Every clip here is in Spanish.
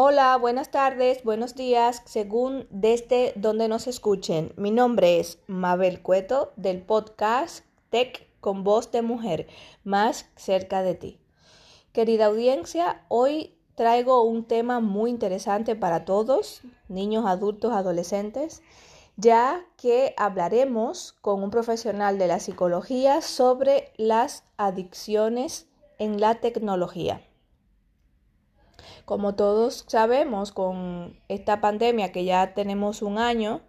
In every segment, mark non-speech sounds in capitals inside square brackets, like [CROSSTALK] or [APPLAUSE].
Hola, buenas tardes, buenos días, según desde donde nos escuchen. Mi nombre es Mabel Cueto del podcast Tech con voz de mujer, más cerca de ti. Querida audiencia, hoy traigo un tema muy interesante para todos, niños, adultos, adolescentes, ya que hablaremos con un profesional de la psicología sobre las adicciones en la tecnología. Como todos sabemos, con esta pandemia que ya tenemos un año,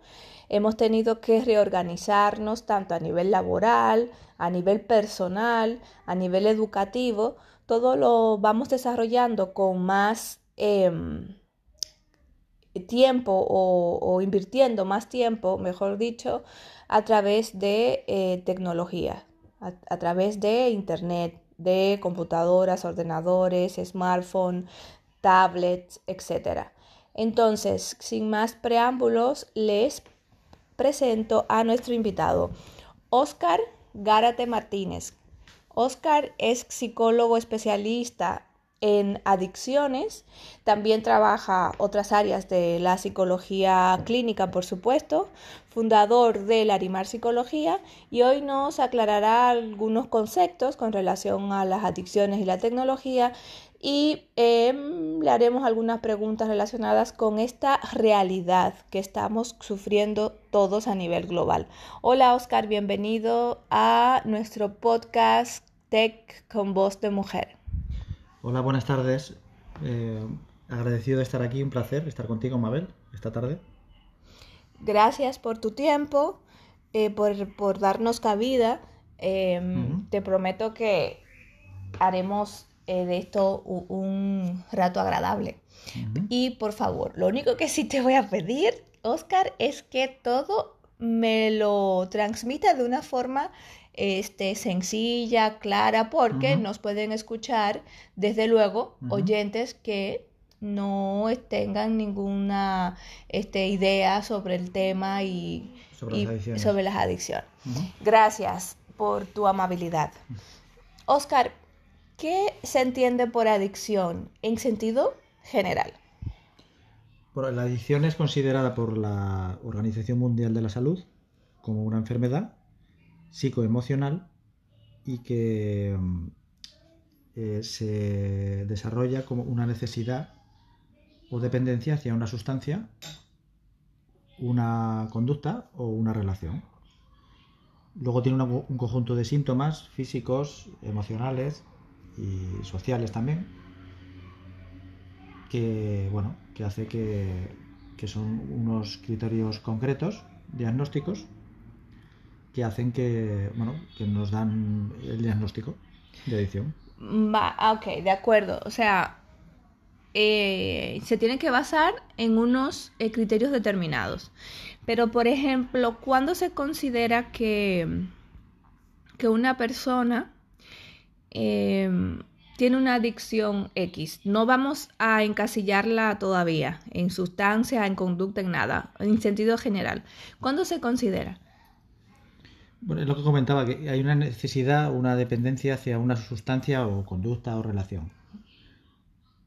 hemos tenido que reorganizarnos tanto a nivel laboral, a nivel personal, a nivel educativo, todo lo vamos desarrollando con más em, tiempo o, invirtiendo más tiempo, mejor dicho, a través de eh, tecnología, a, través de Internet, de computadoras, ordenadores, smartphones, tablets, etc. Entonces, sin más preámbulos, les presento a nuestro invitado, Oscar Gárate Martínez, Oscar es psicólogo especialista en adicciones, también trabaja otras áreas de la psicología clínica, por supuesto, fundador de Larimar Psicología y hoy nos aclarará algunos conceptos con relación a las adicciones y la tecnología y em, le haremos algunas preguntas relacionadas con esta realidad que estamos sufriendo todos a nivel global. Hola Oscar, bienvenido a nuestro podcast Tech con voz de mujer. Hola, buenas tardes. Eh, agradecido de estar aquí, un placer estar contigo, Mabel, esta tarde. Gracias por tu tiempo, eh, por, darnos cabida. Em, te prometo que haremos eh, de esto un, rato agradable. Y por favor, lo único que sí te voy a pedir, Oscar, es que todo me lo transmita de una forma este, sencilla, clara, porque nos pueden escuchar, desde luego, oyentes que no tengan ninguna este, idea sobre el tema y sobre las adicciones. Gracias por tu amabilidad. Oscar, ¿qué se entiende por adicción en sentido general? la adicción es considerada por la Organización Mundial de la Salud como una enfermedad psicoemocional y que mm, eh, se desarrolla como una necesidad o dependencia hacia una sustancia, una conducta o una relación. Luego tiene un conjunto de síntomas físicos, emocionales y sociales también, que, bueno, que hace que, que son unos criterios concretos, diagnósticos, hacen que, bueno, que nos dan el diagnóstico de adicción. Va, ah, ok, de acuerdo. O sea, eh, se tiene que basar en unos eh, criterios determinados. Pero, por ejemplo, ¿cuándo se considera que, que una persona em, tiene una adicción X? No vamos a encasillarla todavía en sustancia, en conducta, en nada, en sentido general. ¿Cuándo se considera? Bueno, es lo que comentaba, que hay una necesidad, una dependencia hacia una sustancia o conducta o relación.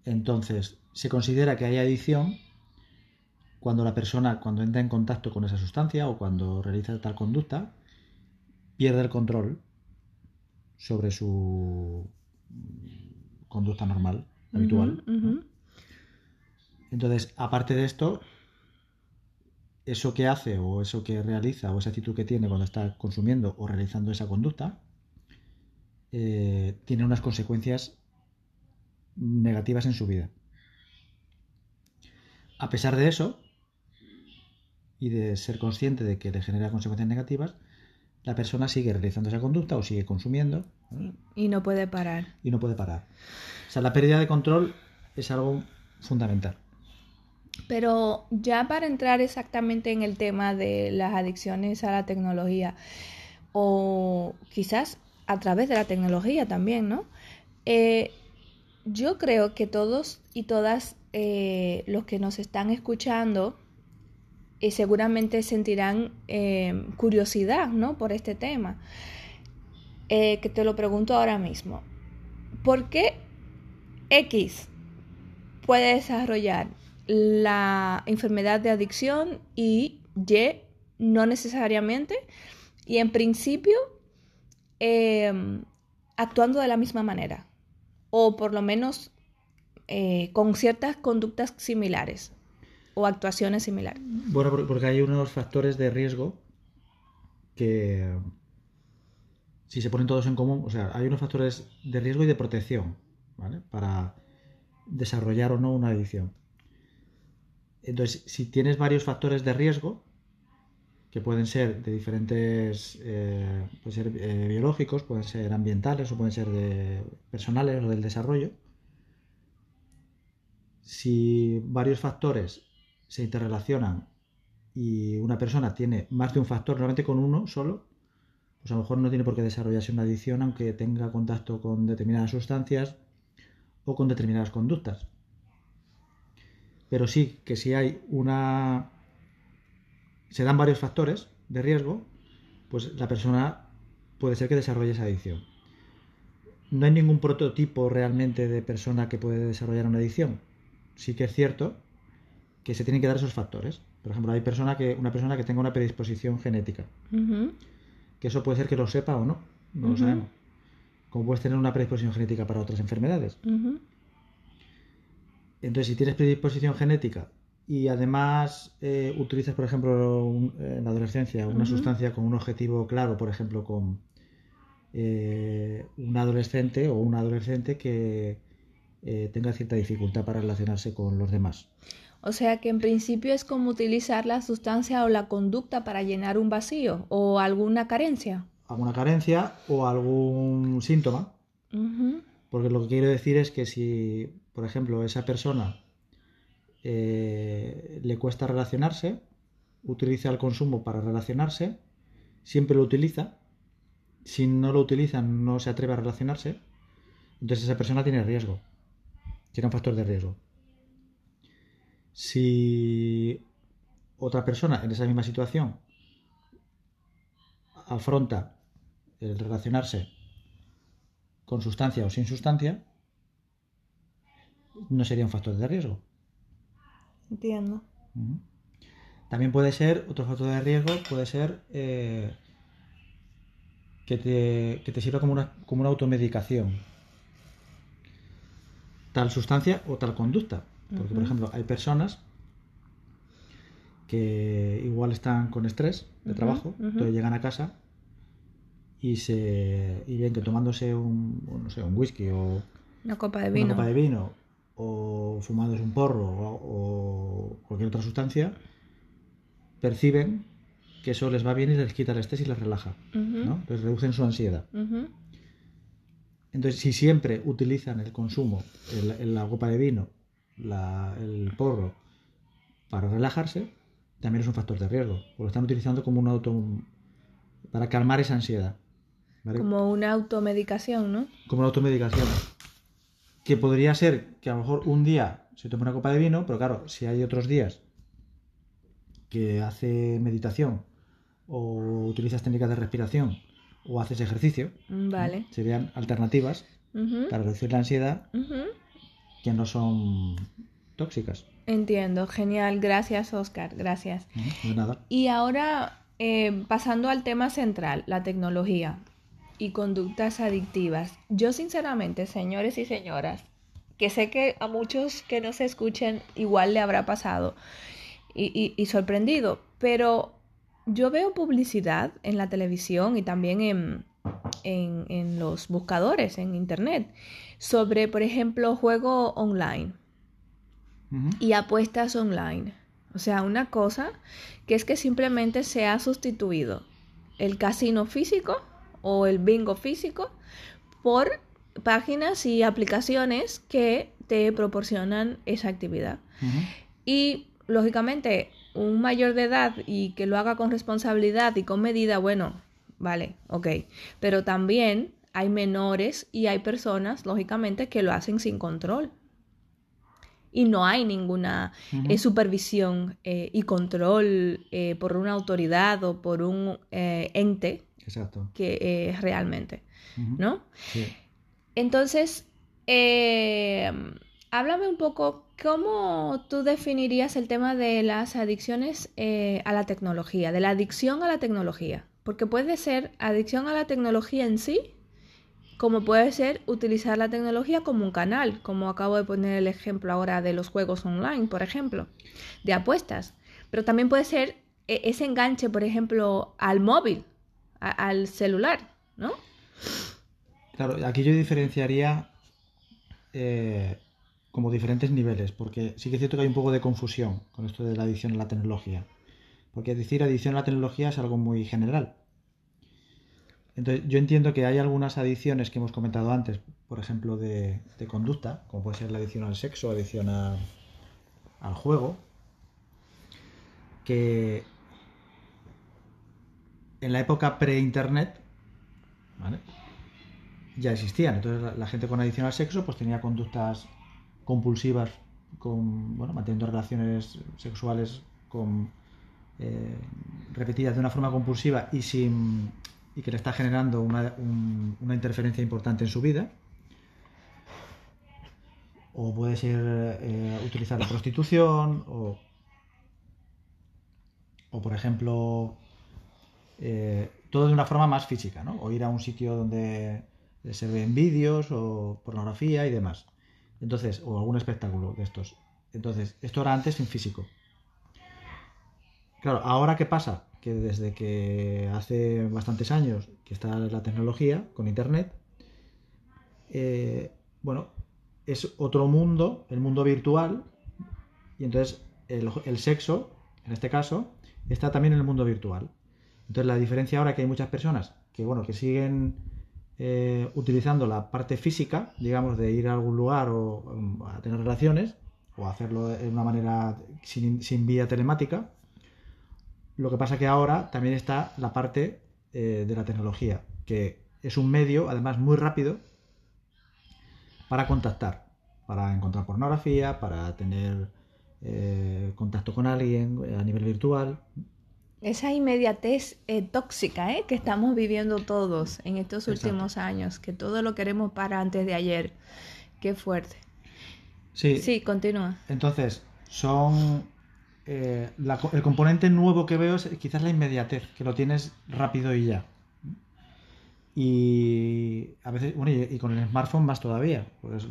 Entonces, se considera que hay adicción cuando la persona, cuando entra en contacto con esa sustancia o cuando realiza tal conducta, pierde el control sobre su conducta normal, habitual. Entonces, aparte de esto, eso que hace o eso que realiza o esa actitud que tiene cuando está consumiendo o realizando esa conducta eh, tiene unas consecuencias negativas en su vida. A pesar de eso, y de ser consciente de que le genera consecuencias negativas, la persona sigue realizando esa conducta o sigue consumiendo. Y no puede parar. Y no puede parar. O sea, la pérdida de control es algo fundamental. Pero ya para entrar exactamente en el tema de las adicciones a la tecnología, o quizás a través de la tecnología también, ¿no? Eh, yo creo que todos y todas eh, los que nos están escuchando eh, seguramente sentirán curiosidad, ¿no? Por este tema. que te lo pregunto ahora mismo. ¿por qué X puede desarrollar la enfermedad de adicción y Y no necesariamente? Y en principio, em, actuando de la misma manera, o por lo menos eh, con ciertas conductas similares o actuaciones similares. Bueno, porque hay unos factores de riesgo que si se ponen todos en común, o sea, hay unos factores de riesgo y de protección, ¿vale? Para desarrollar o no una adicción. Entonces, si tienes varios factores de riesgo, que pueden ser de diferentes, eh, pueden ser eh, biológicos, pueden ser ambientales o pueden ser personales o del desarrollo, si varios factores se interrelacionan y una persona tiene más de un factor, normalmente con uno solo, pues a lo mejor no tiene por qué desarrollarse una adicción aunque tenga contacto con determinadas sustancias o con determinadas conductas. Pero sí que si hay una... se dan varios factores de riesgo, pues la persona puede ser que desarrolle esa adicción. No hay ningún prototipo realmente de persona que puede desarrollar una adicción. Sí que es cierto que se tienen que dar esos factores. Por ejemplo, hay persona que, una persona que tenga una predisposición genética. Que eso puede ser que lo sepa o no, no lo sabemos. Como puedes tener una predisposición genética para otras enfermedades. Entonces, si tienes predisposición genética y además eh, utilizas, por ejemplo, en la adolescencia una sustancia con un objetivo claro, por ejemplo, con eh, un adolescente o una adolescente que eh, tenga cierta dificultad para relacionarse con los demás. O sea que en principio es como utilizar la sustancia o la conducta para llenar un vacío o alguna carencia. Alguna carencia o algún síntoma. Porque lo que quiero decir es que si, por ejemplo, esa persona eh, le cuesta relacionarse, utiliza el consumo para relacionarse, siempre lo utiliza. Si no lo utiliza, no se atreve a relacionarse. Entonces esa persona tiene riesgo. Tiene un factor de riesgo. Si otra persona en esa misma situación afronta el relacionarse con sustancia o sin sustancia, no sería un factor de riesgo. Entiendo. También puede ser, otro factor de riesgo puede ser eh, que, te, que, te, sirva como una, como una automedicación. Tal sustancia o tal conducta. Porque, por ejemplo, hay personas que igual están con estrés de trabajo, entonces llegan a casa y se y ven que tomándose un, no sé, un whisky o una copa de vino, copa de vino o fumándose un porro o, cualquier otra sustancia, perciben que eso les va bien y les quita el estrés y les relaja, ¿no? Les reducen su ansiedad. Entonces, si siempre utilizan el consumo, la copa de vino el porro para relajarse, también es un factor de riesgo. Porque lo están utilizando como un auto. para calmar esa ansiedad. Como una automedicación, ¿no? Como una automedicación. Que podría ser que a lo mejor un día se tome una copa de vino, pero claro, si hay otros días que hace meditación o utilizas técnicas de respiración o haces ejercicio, vale. serían alternativas para reducir la ansiedad que no son tóxicas. Entiendo, genial, gracias Oscar, gracias. de nada. Y ahora, eh, pasando al tema central, la tecnología y conductas adictivas. Yo sinceramente, señores y señoras, que sé que a muchos que nos escuchen igual le habrá pasado y, sorprendido, pero yo veo publicidad en la televisión y también en, en los buscadores en internet sobre, por ejemplo, juego online y apuestas online. O sea, una cosa que es que simplemente se ha sustituido el casino físico o el bingo físico por páginas y aplicaciones que te proporcionan esa actividad. Y lógicamente, un mayor de edad y que lo haga con responsabilidad y con medida, bueno, vale, ok. Pero también hay menores y hay personas, lógicamente, que lo hacen sin control. Y no hay ninguna eh, supervisión eh, y control eh, por una autoridad o por un ente Exacto. que realmente, ¿no? Entonces, Eh, háblame un poco, ¿cómo tú definirías el tema de las adicciones eh, a la tecnología, de la adicción a la tecnología? Porque puede ser adicción a la tecnología en sí, como puede ser utilizar la tecnología como un canal, como acabo de poner el ejemplo ahora de los juegos online, por ejemplo, de apuestas. Pero también puede ser e-, ese enganche, por ejemplo, al móvil, al celular, ¿no? Claro, aquí yo diferenciaría eh, como diferentes niveles, porque sí que es cierto que hay un poco de confusión con esto de la adicción a la tecnología. Porque decir adicción a la tecnología es algo muy general. Entonces, yo entiendo que hay algunas adicciones que hemos comentado antes, por ejemplo, de, conducta, como puede ser la adicción al sexo, adicción al juego, que en la época pre-internet, ya existían. Entonces la, gente con adicción al sexo pues tenía conductas compulsivas, con, bueno, manteniendo relaciones sexuales eh, repetidas de una forma compulsiva y, sin, y que le está generando una, una interferencia importante en su vida. O puede ser eh, utilizar la prostitución o, o por ejemplo, eh, todo de una forma más física, ¿no? O ir a un sitio donde se ven vídeos o pornografía y demás. Entonces, o algún espectáculo de estos. Entonces, esto era antes en físico. Claro, ahora qué pasa? Que desde que hace bastantes años que está la tecnología con internet, eh, bueno, es otro mundo, el mundo virtual, y entonces el, sexo, en este caso, está también en el mundo virtual. Entonces la diferencia ahora que hay muchas personas que, bueno, que siguen eh, utilizando la parte física, digamos, de ir a algún lugar o um, a tener relaciones, o hacerlo de una manera sin, vía telemática. Lo que pasa que ahora también está la parte eh, de la tecnología, que es un medio, además, muy rápido para contactar, para encontrar pornografía, para tener eh, contacto con alguien a nivel virtual esa inmediatez eh, tóxica eh, que estamos viviendo todos en estos últimos años, que todo lo queremos para antes de ayer. Qué fuerte. Sí. Sí, continúa. Entonces, son... Eh, el componente nuevo que veo es quizás la inmediatez, que lo tienes rápido y ya. Y a veces, bueno, y, con el smartphone más todavía. Pues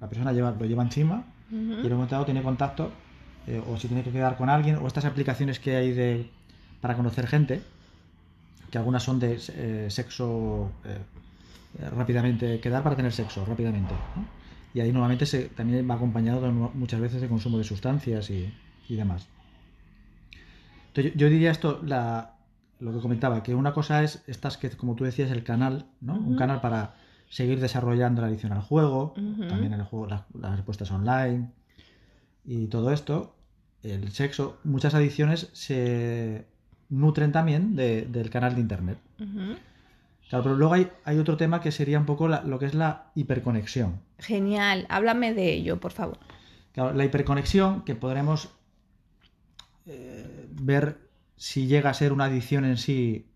la persona lleva, lo lleva encima y en un momento dado tiene contacto, o si tiene que quedar con alguien, o estas aplicaciones que hay de para conocer gente, que algunas son de eh, sexo eh, rápidamente, quedar para tener sexo rápidamente. Y ahí normalmente se, también va acompañado muchas veces de consumo de sustancias y, demás. Entonces, yo, diría esto, la, lo que comentaba, que una cosa es estas que, como tú decías, el canal, ¿no? Un canal para seguir desarrollando la adicción al juego, también el juego, las respuestas online y todo esto. El sexo, muchas adicciones se nutren también del canal de Internet. Claro, pero luego hay, hay, otro tema que sería un poco lo que es la hiperconexión. Genial, háblame de ello, por favor. Claro, la hiperconexión, que podremos eh, ver si llega a ser una adicción en sí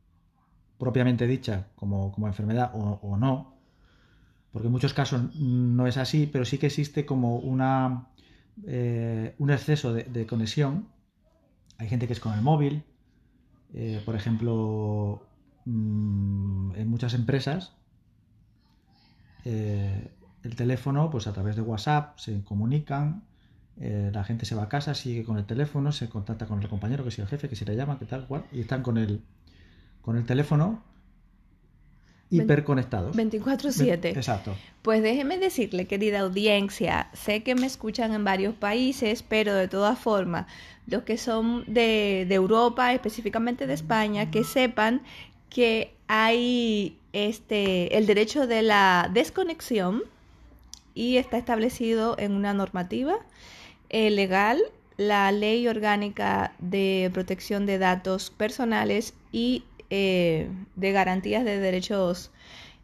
propiamente dicha, como, como enfermedad o, no, porque en muchos casos no es así, pero sí que existe como una, eh, un exceso de, de conexión. Hay gente que es con el móvil, eh, por ejemplo, mm, en muchas empresas, eh, el teléfono, pues a través de WhatsApp se comunican, eh, la gente se va a casa, sigue con el teléfono, se contacta con el compañero, que si el jefe, que si le llama, que tal, cual, y están con el, con el teléfono hiperconectados. 24/7. Exacto. Pues déjeme decirle, querida audiencia, sé que me escuchan en varios países, pero de todas formas, los que son de, de Europa, específicamente de España, que sepan que hay este el derecho de la desconexión y está establecido en una normativa eh, legal la ley orgánica de protección de datos personales y eh, de garantías de derechos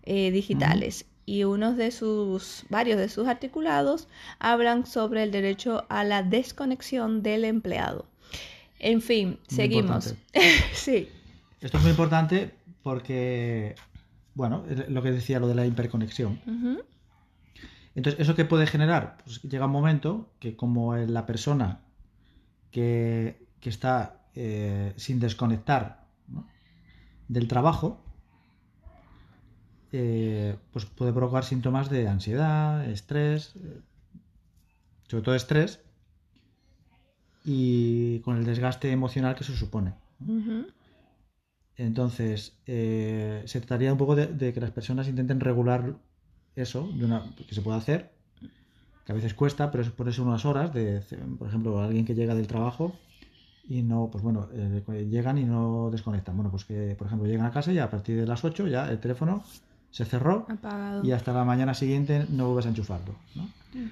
eh, digitales. Y unos de sus, varios de sus articulados hablan sobre el derecho a la desconexión del empleado. En fin, seguimos. [LAUGHS] sí. Esto es muy importante porque, bueno, lo que decía lo de la hiperconexión. Entonces, ¿eso qué puede generar? Pues llega un momento que como la persona que, está eh, sin desconectar del trabajo, eh, pues puede provocar síntomas de ansiedad, estrés, eh, sobre todo estrés, y con el desgaste emocional que se supone. Entonces, se trataría un poco de, que las personas intenten regular eso, de una, que se puede hacer, que a veces cuesta, pero es ponerse unas horas de, por ejemplo, alguien que llega del trabajo y no, pues bueno, eh, llegan y no desconectan. Bueno, pues que, por ejemplo, llegan a casa y a partir de las 8 ya el teléfono se cerró y hasta la mañana siguiente no vuelves a enchufarlo.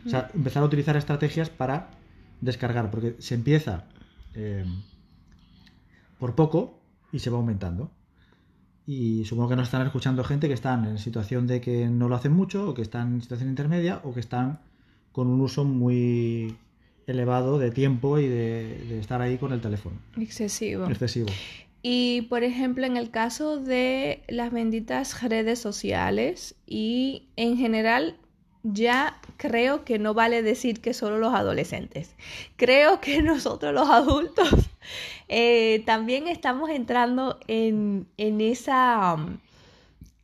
O sea, empezar a utilizar estrategias para descargar, porque se empieza eh, por poco y se va aumentando. Y supongo que nos están escuchando gente que están en situación de que no lo hacen mucho, o que están en situación intermedia, o que están con un uso muy elevado de tiempo y de, estar ahí con el teléfono. Excesivo. Excesivo. Y por ejemplo, en el caso de las benditas redes sociales y en general ya creo que no vale decir que solo los adolescentes. Creo que [LAUGHS] nosotros los adultos eh, también estamos entrando en, esa um,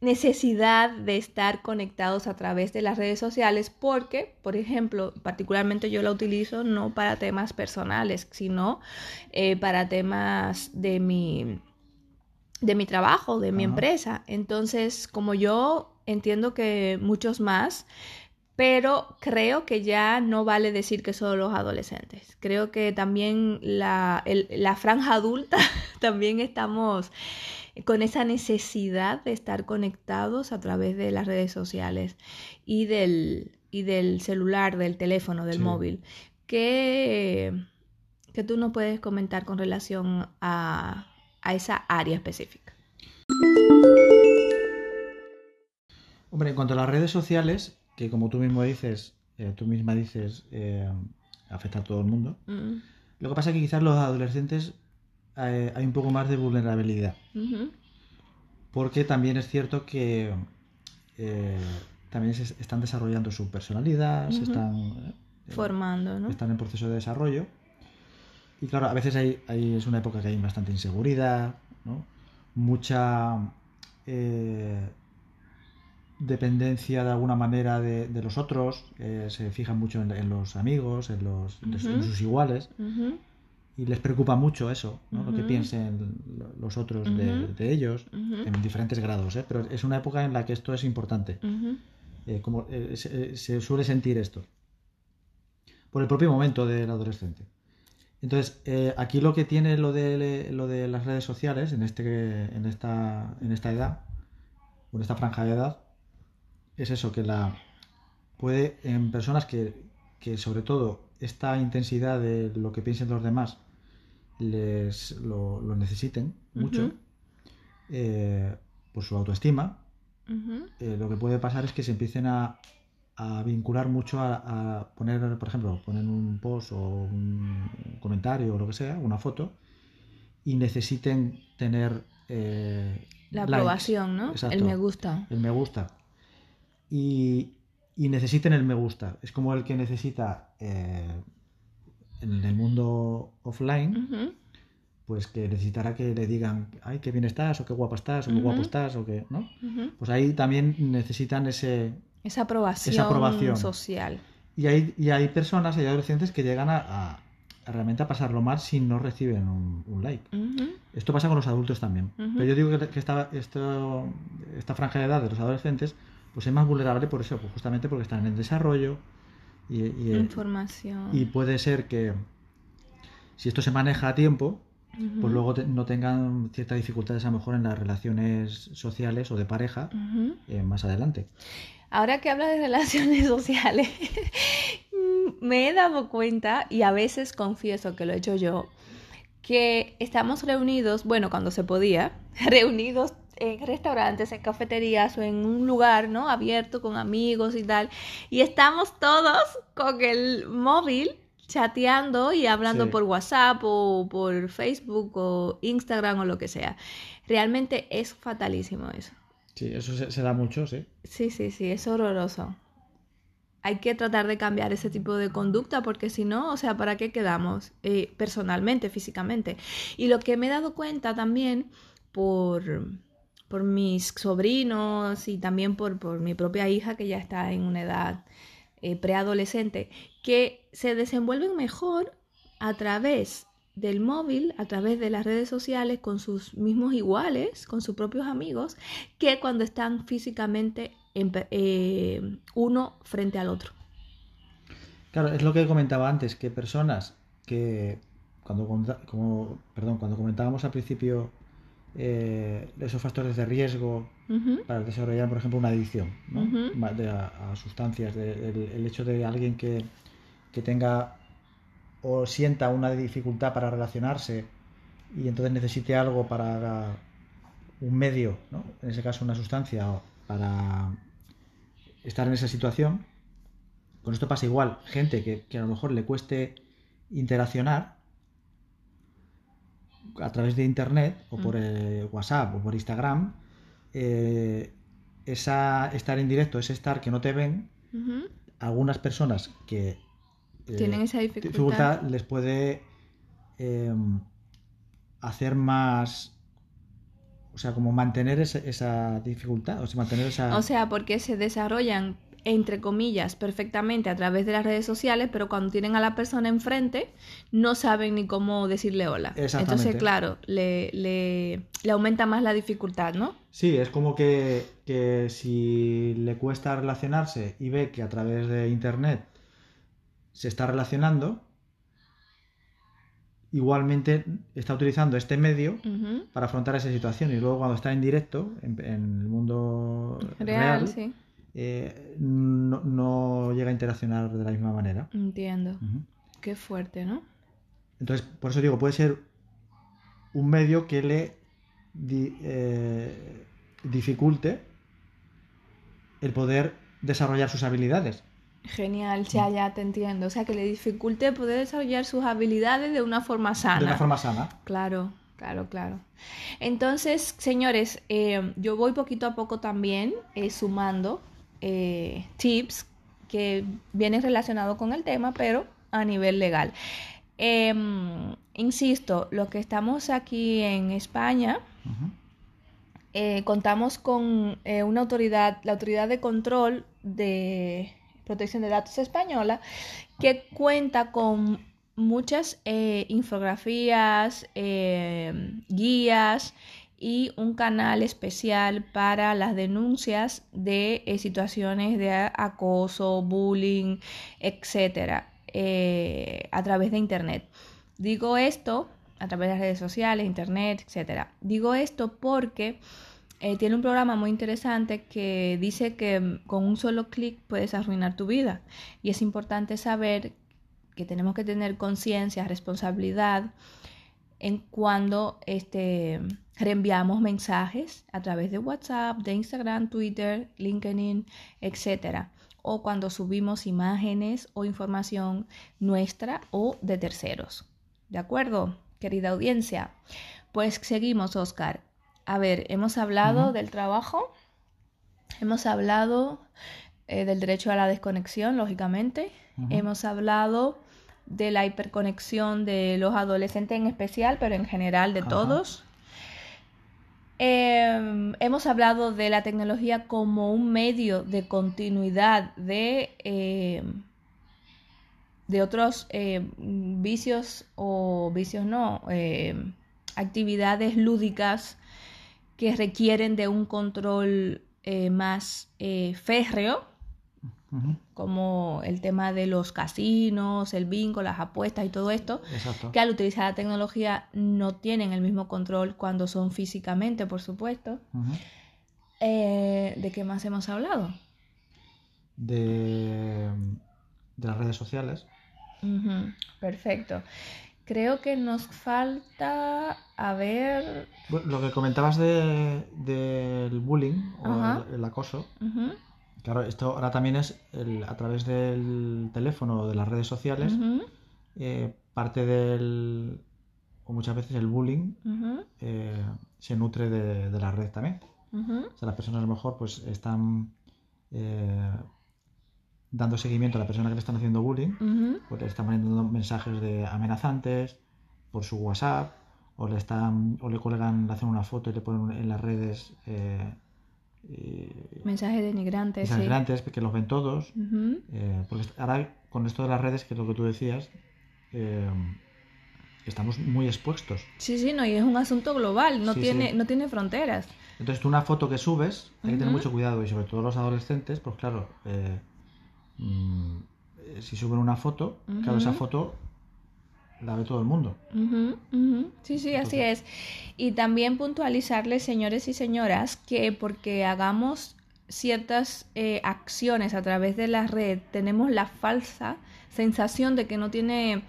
necesidad de estar conectados a través de las redes sociales porque, por ejemplo, particularmente yo la utilizo no para temas personales, sino eh, para temas de mi de mi trabajo, de mi empresa. Entonces, como yo entiendo que muchos más pero creo que ya no vale decir que solo los adolescentes. Creo que también la, franja adulta [LAUGHS] también estamos con esa necesidad de estar conectados a través de las redes sociales y del, y del celular, del teléfono, del móvil. ¿Qué, ¿Qué, tú nos puedes comentar con relación a, a esa área específica? Hombre, en cuanto a las redes sociales, que como tú mismo dices, eh, tú misma dices, eh, afecta a todo el mundo. Mm. Lo que pasa es que quizás los adolescentes eh, hay un poco más de vulnerabilidad. Porque también es cierto que también se están desarrollando su personalidad, se están formando, ¿no? Están en proceso de desarrollo. Y claro, a veces hay, es una época que hay bastante inseguridad, ¿no? Mucha dependencia de alguna manera de, los otros, eh, se fijan mucho en, los amigos, en, los, sus iguales, y les preocupa mucho eso, lo que piensen los otros de, ellos, en diferentes grados, ¿eh? pero es una época en la que esto es importante, eh, como se, suele sentir esto, por el propio momento del adolescente. Entonces, aquí lo que tiene lo de, lo de las redes sociales en, este, en, esta, en esta edad, en esta franja de edad, es eso, que la puede en personas que, sobre todo esta intensidad de lo que piensen los demás les lo, necesiten mucho eh, por su autoestima, eh, lo que puede pasar es que se empiecen a, vincular mucho a, poner, por ejemplo, poner un post o un comentario o lo que sea, una foto, y necesiten tener... Eh, la aprobación, ¿no? el me gusta. El me gusta y, necesiten el me gusta. Es como el que necesita eh, en el mundo offline, pues que necesitará que le digan, ay, qué bien estás, o qué guapa estás, o qué guapo estás, o qué, ¿no? Pues ahí también necesitan ese... Esa aprobación, social. Y hay, y hay personas, hay adolescentes que llegan a, realmente a pasarlo mal si no reciben un, like. Esto pasa con los adultos también. Pero yo digo que, que esta, esto, esta franja de edad de los adolescentes pues es más vulnerable por eso, pues justamente porque están en desarrollo y, eh, información. Y puede ser que si esto se maneja a tiempo, pues luego no tengan ciertas dificultades a lo mejor en las relaciones sociales o de pareja eh, más adelante. Ahora que habla de relaciones [LAUGHS] sociales, me he dado cuenta, y a veces confieso que lo he hecho yo, que estamos reunidos, bueno, cuando se podía, [LAUGHS] reunidos en restaurantes, en cafeterías o en un lugar, ¿no? Abierto con amigos y tal. Y estamos todos con el móvil chateando y hablando por WhatsApp o por Facebook o Instagram o lo que sea. Realmente es fatalísimo eso. Sí, eso se, da mucho, sí. Sí, sí, sí, es horroroso. hay que tratar de cambiar ese tipo de conducta porque si no, o sea, ¿para qué quedamos eh, personalmente, físicamente? Y lo que me he dado cuenta también por, por mis sobrinos y también por, por, mi propia hija que ya está en una edad eh, preadolescente, que se desenvuelven mejor a través del móvil, a través de las redes sociales, con sus mismos iguales, con sus propios amigos, que cuando están físicamente eh, uno frente al otro. Claro, es lo que comentaba antes, que personas que cuando, como, perdón, cuando comentábamos al principio eh, esos factores de riesgo para desarrollar, por ejemplo, una adicción a, sustancias, el hecho de alguien que, que tenga o sienta una dificultad para relacionarse y entonces necesite algo para un medio, ¿no? en ese caso una sustancia, para estar en esa situación. Con esto pasa igual, gente que, a lo mejor le cueste interaccionar a través de internet o por mm. eh, WhatsApp o por Instagram, eh, esa estar en directo, ese estar que no te ven, algunas personas que tienen esa dificultad. les puede em, hacer más o sea, como mantener esa, dificultad, o sea, mantener esa... O sea, porque se desarrollan, entre comillas, perfectamente a través de las redes sociales, pero cuando tienen a la persona enfrente, no saben ni cómo decirle hola. Entonces, claro, le, le, le, aumenta más la dificultad, ¿no? Sí, es como que, que si le cuesta relacionarse y ve que a través de Internet se está relacionando, igualmente está utilizando este medio para afrontar esa situación y luego cuando está en directo, en, el mundo real, eh, no, llega a interaccionar de la misma manera. Entiendo. Qué fuerte, ¿no? Entonces, por eso digo, puede ser un medio que le eh, dificulte el poder desarrollar sus habilidades. Genial, ya, ya te entiendo. O sea, que le dificulte poder desarrollar sus habilidades de una forma sana. De una forma sana. Claro, claro, claro. Entonces, señores, eh, yo voy poquito a poco también eh, sumando eh, tips que vienen relacionados con el tema, pero a nivel legal. Em, insisto, lo que estamos aquí en España, contamos con una autoridad, la autoridad de control de Protección de Datos Española, que cuenta con muchas eh, infografías, eh, guías y un canal especial para las denuncias de eh, situaciones de acoso, bullying, etcétera, a través de Internet. Digo esto a través de las redes sociales, Internet, etcétera. Digo esto porque eh, tiene un programa muy interesante que dice que mm, con un solo clic puedes arruinar tu vida. Y es importante saber que tenemos que tener conciencia, responsabilidad en cuando este, reenviamos mensajes a través de WhatsApp, de Instagram, Twitter, LinkedIn, etc. O cuando subimos imágenes o información nuestra o de terceros. ¿De acuerdo, querida audiencia? Pues seguimos, Oscar. A ver, hemos hablado del trabajo, hemos hablado eh, del derecho a la desconexión, lógicamente, hemos hablado de la hiperconexión de los adolescentes en especial, pero en general de todos. Em, hemos hablado de la tecnología como un medio de continuidad de, em, de otros em, vicios o vicios no, actividades lúdicas que requieren de un control eh, más como el tema de los casinos, el bingo, las apuestas y todo esto, que al utilizar la tecnología no tienen el mismo control cuando son físicamente, por supuesto. Eh, ¿De qué más hemos hablado? De, de las redes sociales. Perfecto. Creo que nos falta, a ver... lo que comentabas del bullying o el, acoso. Claro, esto ahora también es a través del teléfono o de las redes sociales. Eh, parte del... o muchas veces el bullying eh, se nutre de, la red también. O sea, las personas a lo mejor pues están... Eh, dando seguimiento a la persona que le están haciendo bullying, Ujú. pues le están mandando mensajes de amenazantes por su WhatsApp, o le están, o le cuelgan, le hacen una foto y le ponen en las redes eh, y- Mensajes denigrantes, sí. denigrantes, que los ven todos. Eh, porque ahora con esto de las redes, que es lo que tú decías, eh, estamos muy expuestos. Sí, sí, no, y es un asunto global, no, Sí, tiene, sí. no tiene fronteras. Entonces tú una foto que subes, hay que tener mucho cuidado y sobre todo los adolescentes, pues claro, eh, mm, eh, si suben una foto, claro, esa foto la ve todo el mundo. Sí, sí, así es. Y también puntualizarles, señores y señoras, que porque hagamos ciertas eh, acciones a través de la red, tenemos la falsa sensación de que no tiene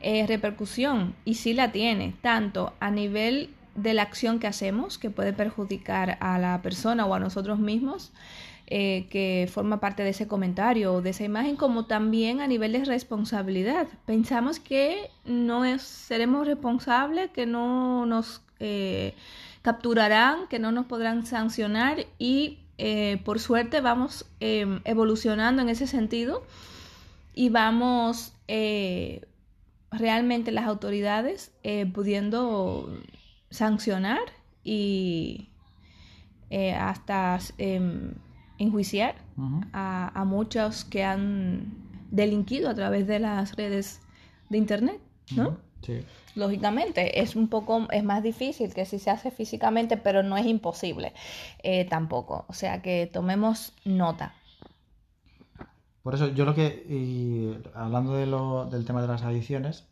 eh, repercusión y sí la tiene, tanto a nivel de la acción que hacemos, que puede perjudicar a la persona o a nosotros mismos, eh, que forma parte de ese comentario o de esa imagen, como también a nivel de responsabilidad. Pensamos que no seremos responsables, que no nos eh, capturarán, que no nos podrán sancionar y eh, por suerte vamos eh, evolucionando en ese sentido y vamos realmente las autoridades pudiendo sancionar y hasta em, enjuiciar a, a muchos que han delinquido a través de las redes de internet, ¿no? Sí. Lógicamente, es un poco, es más difícil que si se hace físicamente, pero no es imposible eh, tampoco. O sea que tomemos nota. Por eso yo lo que, y hablando de lo- del tema de las adicciones,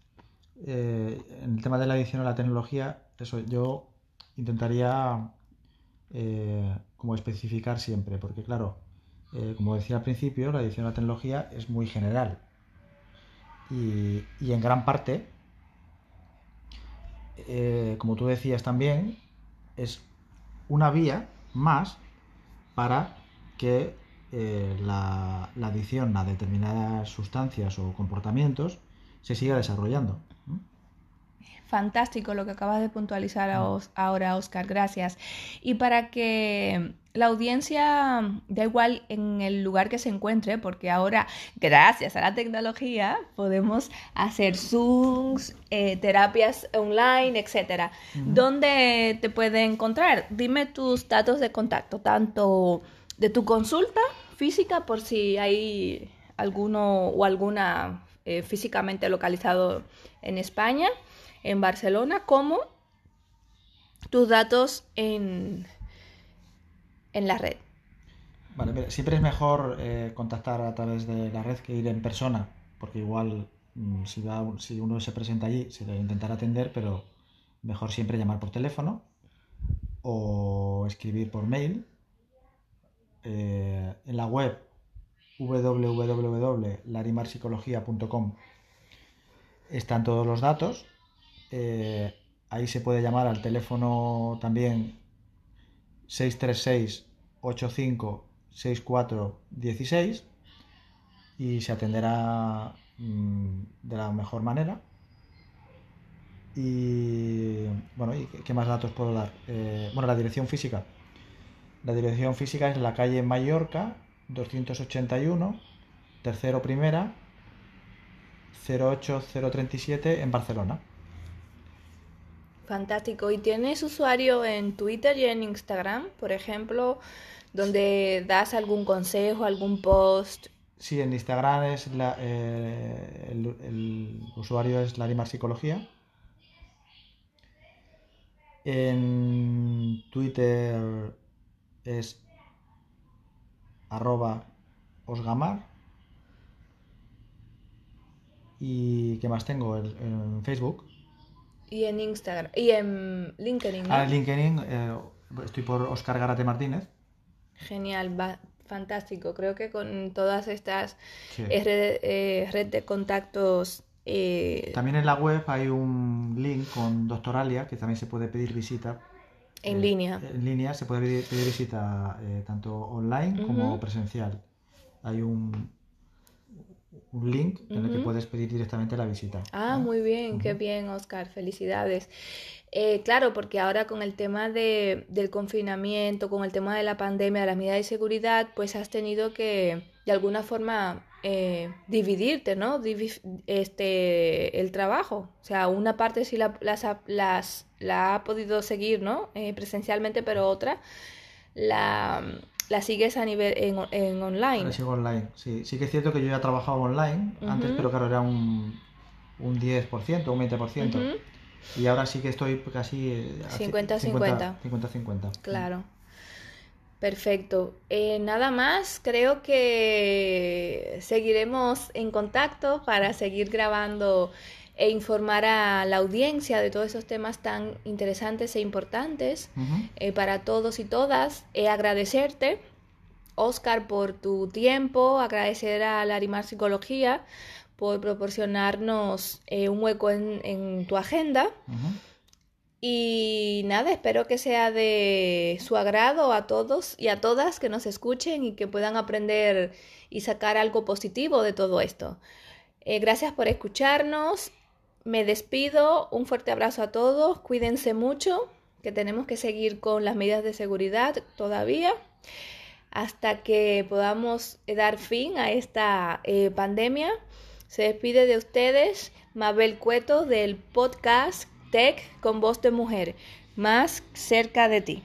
eh, en el tema de la adicción a la tecnología, eso yo intentaría eh, como especificar siempre, porque claro, eh, como decía al principio, la adicción a la tecnología es muy general y, y en gran parte, eh, como tú decías también, es una vía más para que la, la adicción a determinadas sustancias o comportamientos se siga desarrollando. Fantástico lo que acabas de puntualizar a Os- ahora, Oscar, gracias. Y para que la audiencia, da igual en el lugar que se encuentre, porque ahora, gracias a la tecnología, podemos hacer Zooms, eh, terapias online, etcétera. ¿Dónde te puede encontrar? Dime tus datos de contacto, tanto de tu consulta física, por si hay alguno o alguna eh, físicamente localizado en España, en Barcelona, como tus datos en, en la red. Vale, siempre es mejor eh, contactar a través de la red que ir en persona, porque igual mm, si, va si uno se presenta allí se le intentará atender, pero mejor siempre llamar por teléfono o escribir por mail. Eh, en la web www.larimarpsicología.com están todos los datos. Eh, ahí se puede llamar al teléfono también 636 85 64 16 y se atenderá mm, de la mejor manera. Y bueno, ¿y qué, más datos puedo dar? Eh, bueno, la dirección física. La dirección física es la calle Mallorca 281, tercero primera, 08037 en Barcelona. Fantástico. ¿Y tienes usuario en Twitter y en Instagram, por ejemplo, donde das algún consejo, algún post? Sí, en Instagram es la- eh, el, usuario es Larimar Psicología. En Twitter es arroba osgamar. ¿Y qué más tengo? En Facebook. Y en Instagram, y en LinkedIn, ¿no? Ah, en LinkedIn eh, estoy por Oscar Garate Martínez. Genial, va- fantástico. Creo que con todas estas Sí. eh, red, eh, red de contactos eh, También en la web hay un link con Doctoralia que también se puede pedir visita en línea. En línea se puede pedir, pedir visita tanto online como presencial. Hay un, un link en el que puedes pedir directamente la visita. Ah, muy bien, qué bien, Oscar, felicidades. Eh, claro, porque ahora con el tema de, del confinamiento, con el tema de la pandemia, de las medidas de seguridad, pues has tenido que de alguna forma eh, dividirte, ¿no? este, el trabajo. O sea, una parte sí la, las, las, la ha podido seguir, ¿no? Eh, presencialmente, pero otra la, la sigues a nivel en, en online. La sigo online, sí. Sí que es cierto que yo ya trabajado online antes, pero claro, era un, un 10%, un 20%. Y ahora sí que estoy casi... 50-50. 50-50. Claro. Perfecto. Eh, nada más, creo que seguiremos en contacto para seguir grabando e informar a la audiencia de todos esos temas tan interesantes e importantes eh, para todos y todas. Eh, agradecerte, Oscar, por tu tiempo, agradecer a Larimar Psicología por proporcionarnos eh, un hueco en, tu agenda. Y nada, espero que sea de su agrado a todos y a todas que nos escuchen y que puedan aprender y sacar algo positivo de todo esto. gracias por escucharnos me despido, un fuerte abrazo a todos, cuídense mucho, que tenemos que seguir con las medidas de seguridad todavía hasta que podamos dar fin a esta eh, pandemia. Se despide de ustedes Mabel Cueto del podcast Tech con voz de mujer, más cerca de ti.